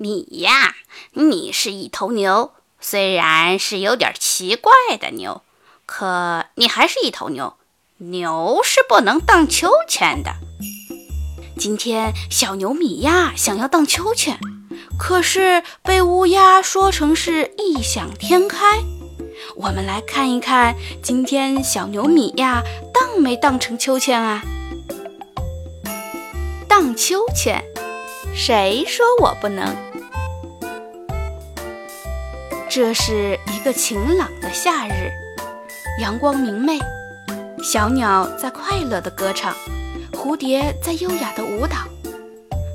你呀，你是一头牛，虽然是有点奇怪的牛，可你还是一头牛。牛是不能荡秋千的。今天小牛米娅想要荡秋千，可是被乌鸦说成是异想天开。我们来看一看，今天小牛米娅荡没荡成秋千啊？荡秋千，谁说我不能？这是一个晴朗的夏日，阳光明媚，小鸟在快乐地歌唱，蝴蝶在优雅地舞蹈。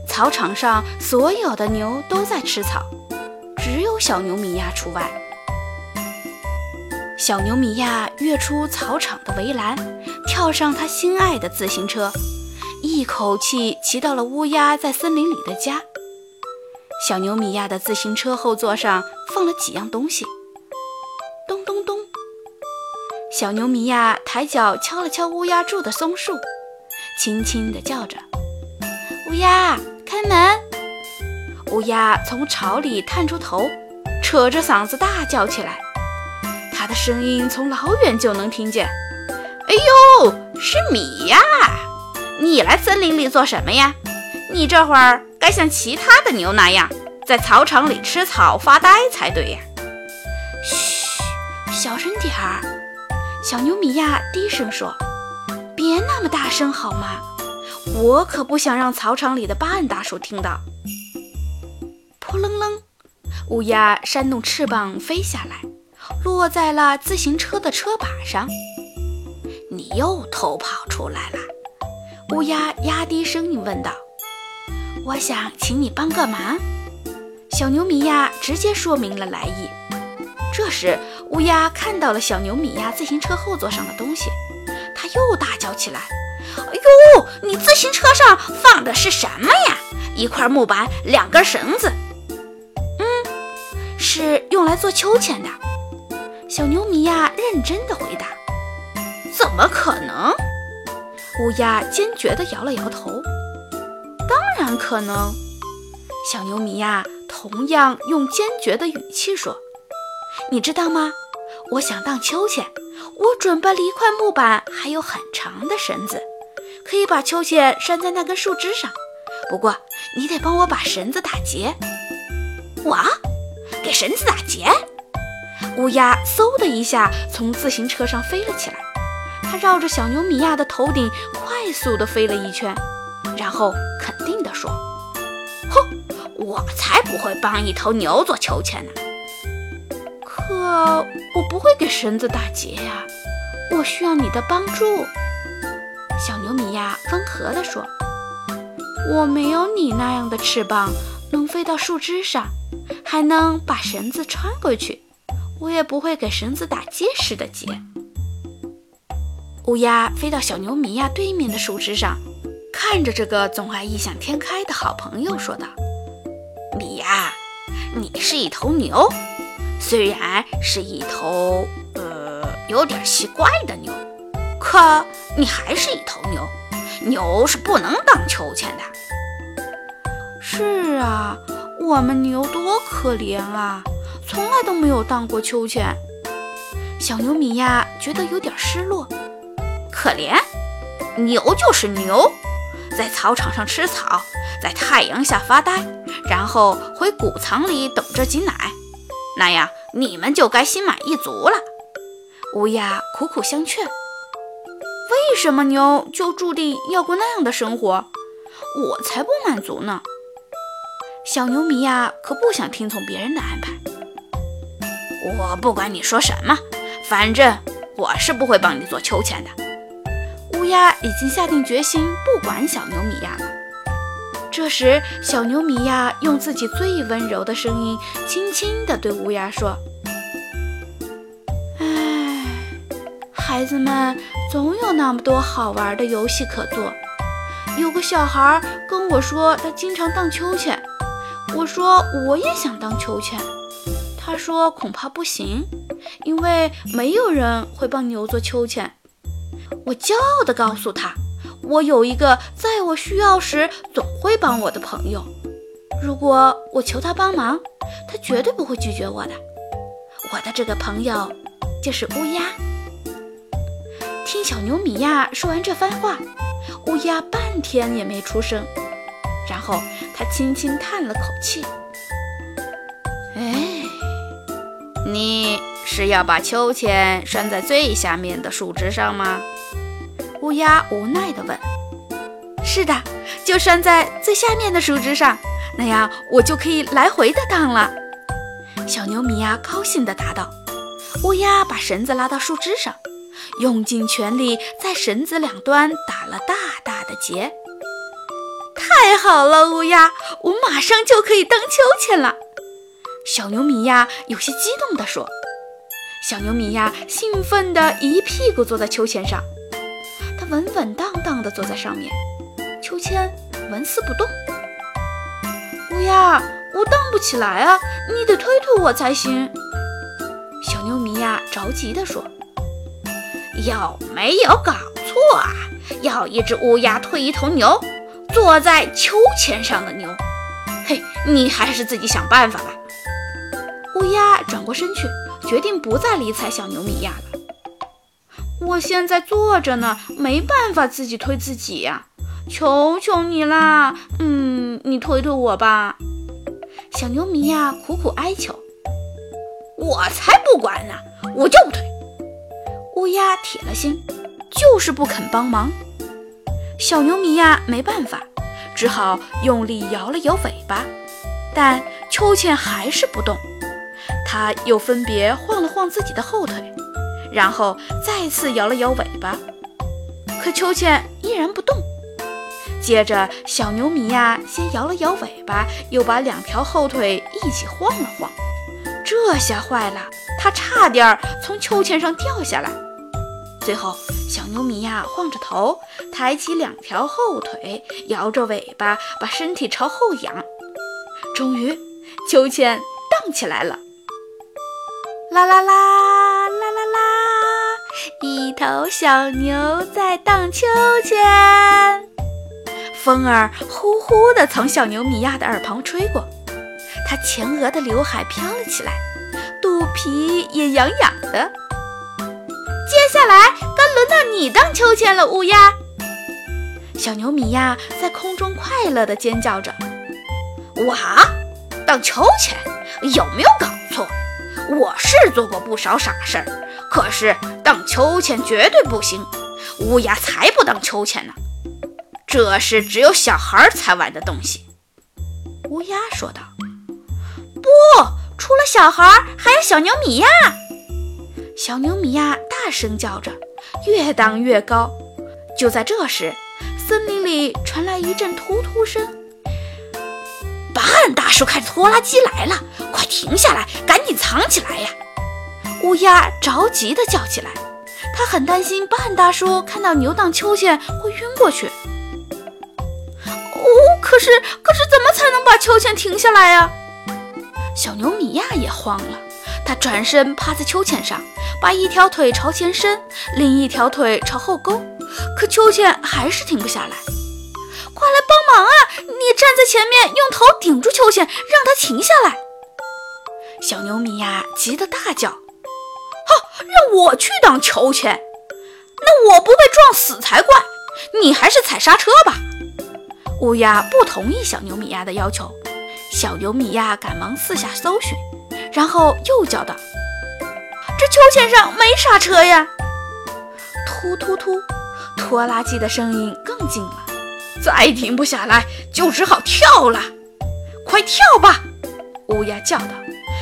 草场上所有的牛都在吃草，只有小牛米娅除外。小牛米娅跃出草场的围栏，跳上他心爱的自行车。一口气骑到了乌鸦在森林里的家。小牛米娅的自行车后座上放了几样东西。咚咚咚！小牛米娅抬脚敲了敲乌鸦住的松树，轻轻地叫着：“乌鸦，开门！”乌鸦从巢里探出头，扯着嗓子大叫起来。它的声音从老远就能听见。“哎呦，是米呀！”你来森林里做什么呀？你这会儿该像其他的牛那样，在草场里吃草发呆才对呀。嘘，小声点儿。小牛米娅低声说：“别那么大声好吗？我可不想让草场里的巴恩大叔听到。”扑棱棱，乌鸦扇动翅膀飞下来，落在了自行车的车把上。你又偷跑出来了。乌鸦压低声音问道：“我想请你帮个忙。”小牛米娅直接说明了来意。这时，乌鸦看到了小牛米娅自行车后座上的东西，它又大叫起来：“哎呦，你自行车上放的是什么呀？一块木板，两根绳子。”“嗯，是用来做秋千的。”小牛米娅认真的回答。“怎么可能？”乌鸦坚决地摇了摇头。可能，小牛米娅同样用坚决的语气说：“你知道吗？我想荡秋千，我准备了一块木板，还有很长的绳子，可以把秋千拴在那根树枝上。不过你得帮我把绳子打结。”我给绳子打结？乌鸦嗖的一下从自行车上飞了起来。它绕着小牛米娅的头顶快速地飞了一圈，然后肯定说：“哼，我才不会帮一头牛做秋千呢！可我不会给绳子打结呀，我需要你的帮助。”小牛米娅温和地说：“我没有你那样的翅膀，能飞到树枝上，还能把绳子穿过去，我也不会给绳子打结实的结。”乌鸦飞到小牛米娅对面的树枝上，看着这个总爱异想天开的好朋友，说道：“米娅，你是一头牛，虽然是一头呃有点奇怪的牛，可你还是一头牛。牛是不能荡秋千的。”“是啊，我们牛多可怜啊，从来都没有荡过秋千。”小牛米娅觉得有点失落。可怜，牛就是牛，在草场上吃草，在太阳下发呆，然后回谷仓里等着挤奶，那样你们就该心满意足了。乌鸦苦苦相劝：“为什么牛就注定要过那样的生活？我才不满足呢！”小牛米娅可不想听从别人的安排。我不管你说什么，反正我是不会帮你做秋千的。乌鸦已经下定决心不管小牛米娅了。这时，小牛米娅用自己最温柔的声音，轻轻地对乌鸦说：“哎，孩子们总有那么多好玩的游戏可做。有个小孩跟我说，他经常荡秋千。我说我也想荡秋千。他说恐怕不行，因为没有人会帮牛做秋千。”我骄傲地告诉他：“我有一个在我需要时总会帮我的朋友。如果我求他帮忙，他绝对不会拒绝我的。我的这个朋友就是乌鸦。听小牛米娅说完这番话，乌鸦半天也没出声，然后他轻轻叹了口气：“哎，你是要把秋千拴在最下面的树枝上吗？”乌鸦无奈地问。“是的，就拴在最下面的树枝上，那样我就可以来回的荡了。”小牛米娅高兴地答道。乌鸦把绳子拉到树枝上。用尽全力在绳子两端打了大大的结。太好了，乌鸦，我马上就可以荡秋千了。小牛米娅有些激动地说。小牛米娅兴奋地一屁股坐在秋千上，稳稳当当地坐在上面，秋千纹丝不动。乌鸦，我荡不起来啊，你得推推我才行。小牛米娅着急地说。有没有搞错啊？要一只乌鸦推一头牛，坐在秋千上的牛。嘿，你还是自己想办法吧。乌鸦转过身去，决定不再理睬小牛米娅了。我现在坐着呢，没办法自己推自己呀，求求你啦！嗯，你推推我吧。小牛米娅苦苦哀求。我才不管呢，我就不推。乌鸦铁了心，就是不肯帮忙。小牛米娅没办法，只好用力摇了摇尾巴，但秋千还是不动。它又分别晃了晃自己的后腿，然后再次摇了摇尾巴，可秋千依然不动。接着，小牛米娅先摇了摇尾巴，又把两条后腿一起晃了晃。这下坏了，它差点儿从秋千上掉下来。最后，小牛米娅晃着头，抬起两条后腿，摇着尾巴，把身体朝后仰。终于，秋千荡起来了！啦啦啦，一头小牛在荡秋千。风儿呼呼地从小牛米娅的耳旁吹过，它前额的刘海飘了起来，肚皮也痒痒的。接下来该轮到你荡秋千了，乌鸦。小牛米娅在空中快乐地尖叫着：“哇，荡秋千？有没有搞错？我是做过不少傻事儿，可是荡秋千绝对不行。乌鸦才不荡秋千呢，这是只有小孩才玩的东西。”乌鸦说道。“不，除了小孩，还有小牛米娅。”小牛米娅大声叫着，越荡越高。就在这时，森林里传来一阵突突声。巴恩大叔开着拖拉机来了，快停下来，赶紧藏起来呀！乌鸦着急地叫起来，它很担心半大叔看到牛荡秋千会晕过去。哦，可是，可是怎么才能把秋千停下来呀？小牛米娅也慌了，他转身趴在秋千上。把一条腿朝前伸，另一条腿朝后勾，可秋千还是停不下来。快来帮忙啊！你站在前面，用头顶住秋千，让它停下来。小牛米娅急得大叫：“哈，让我去荡秋千？那我不被撞死才怪！你还是踩刹车吧。”乌鸦不同意小牛米娅的要求。小牛米娅赶忙四下搜寻，然后又叫道。这秋千上没刹车呀！突突突，拖拉机的声音更近了。再停不下来，就只好跳了。快跳吧！乌鸦叫道。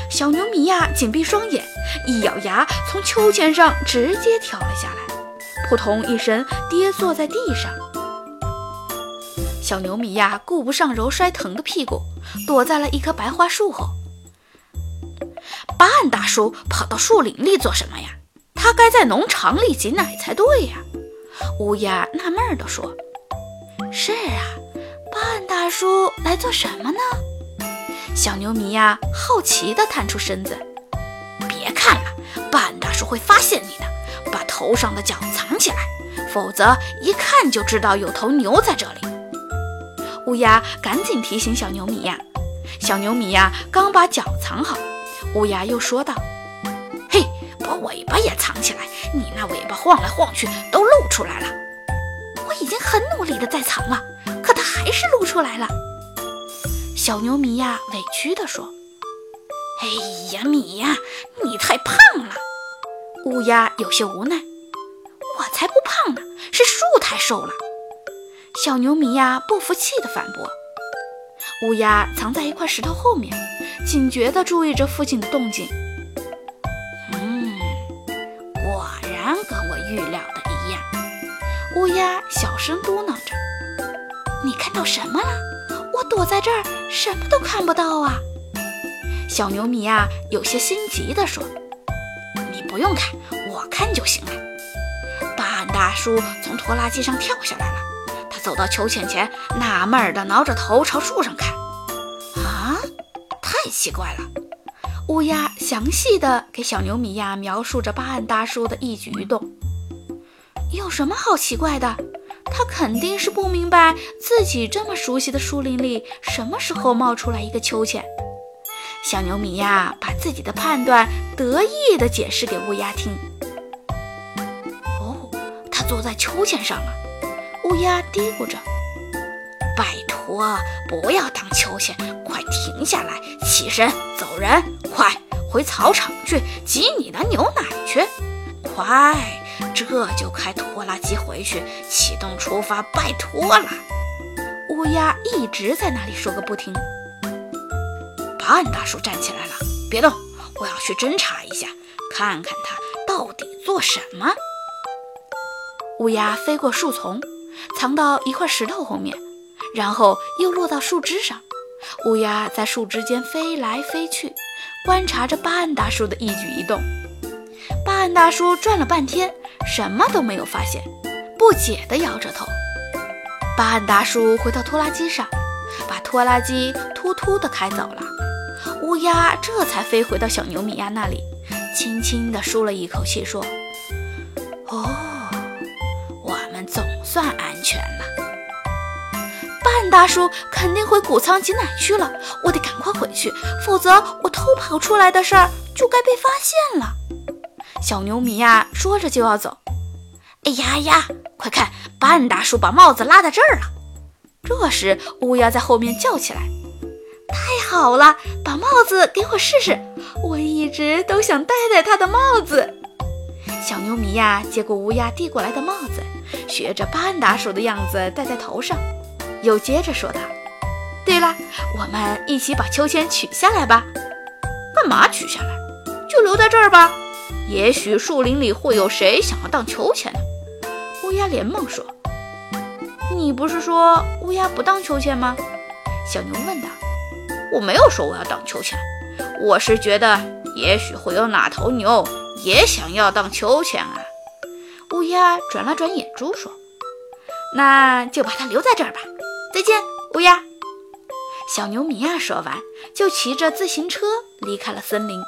小牛米娅紧闭双眼，一咬牙，从秋千上直接跳了下来，扑通一声跌坐在地上。小牛米娅顾不上揉摔疼的屁股，躲在了一棵白桦树后。半大叔跑到树林里做什么呀？他该在农场里挤奶才对呀。乌鸦纳闷地说：“是啊，半大叔来做什么呢？”小牛米娅好奇地探出身子：“，半大叔会发现你的，把头上的角藏起来，否则一看就知道有头牛在这里。”乌鸦赶紧提醒小牛米娅：“小牛米呀，刚把脚藏好，乌鸦又说道：“嘿，把尾巴也藏起来！你那尾巴晃来晃去，都露出来了。我已经很努力的在藏了，可它还是露出来了。”小牛米呀，委屈地说：“哎呀，米呀，你太胖了。”乌鸦有些无奈：“我才不胖呢，是树太瘦了。”小牛米娅，不服气地反驳。乌鸦藏在一块石头后面，警觉地注意着附近的动静。嗯，果然跟我预料的一样。乌鸦小声嘟囔着：“你看到什么了？”我躲在这儿，什么都看不到啊！小牛米娅，有些心急地说：“不用看，我看就行了。”巴安大叔从拖拉机上跳下来了，他走到秋千前，纳闷地挠着头朝树上看。啊，太奇怪了！乌鸦详细地给小牛米呀描述着巴安大叔的一举一动。有什么好奇怪的？他肯定是不明白自己这么熟悉的树林里什么时候冒出来一个秋千。小牛米呀，把自己的判断得意地解释给乌鸦听。哦，他坐在秋千上了。乌鸦嘀咕着：“拜托，不要荡秋千，快停下来，起身走人，快回草场去挤你的牛奶去，快！”这就开拖拉机回去，启动出发，拜托了。乌鸦一直在那里说个不停。巴恩大叔站起来了，别动，我要去侦查一下，看看他到底做什么。乌鸦飞过树丛，藏到一块石头后面，然后又落到树枝上。乌鸦在树枝间飞来飞去，观察着巴恩大叔的一举一动。巴恩大叔转了半天。什么都没有发现，不解地摇着头。巴恩大叔回到拖拉机上，把拖拉机突突地开走了。乌鸦这才飞回到小牛米娅那里，轻轻地舒了一口气，说：“哦，我们总算安全了。”半大叔肯定回谷仓挤奶去了，我得赶快回去，否则我偷跑出来的事儿就该被发现了。小牛米呀，说着就要走。哎呀呀，快看，半大叔把帽子拉在这儿了。这时，乌鸦在后面叫起来：“太好了，把帽子给我试试！我一直都想戴戴他的帽子。”小牛米呀，接过乌鸦递过来的帽子，学着巴恩达叔的样子戴在头上，又接着说道：“对了，我们一起把秋千取下来吧。”“干嘛取下来？就留在这儿吧。”也许树林里会有谁想要荡秋千呢？乌鸦连忙说：“你不是说乌鸦不荡秋千吗？”小牛问道。“我没有说我要荡秋千，我是觉得也许会有哪头牛也想要荡秋千啊。”乌鸦转了转眼珠说：“那就把它留在这儿吧。再见，乌鸦。”小牛米娅说完，就骑着自行车离开了森林。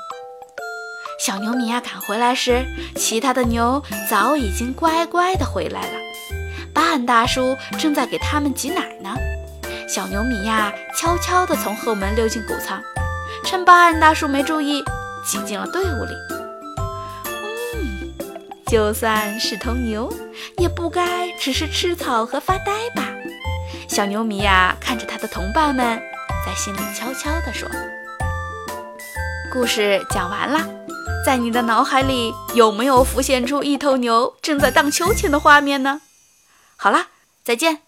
小牛米娅赶回来时，其他的牛早已经乖乖地回来了。巴恩大叔正在给他们挤奶呢。小牛米娅悄悄地从后门溜进谷仓，趁巴恩大叔没注意，挤进了队伍里。嗯，就算是头牛，也不该只是吃草和发呆吧？小牛米娅看着他的同伴们，在心里悄悄地说：“故事讲完了。”在你的脑海里有没有浮现出一头牛正在荡秋千的画面呢？好了，再见。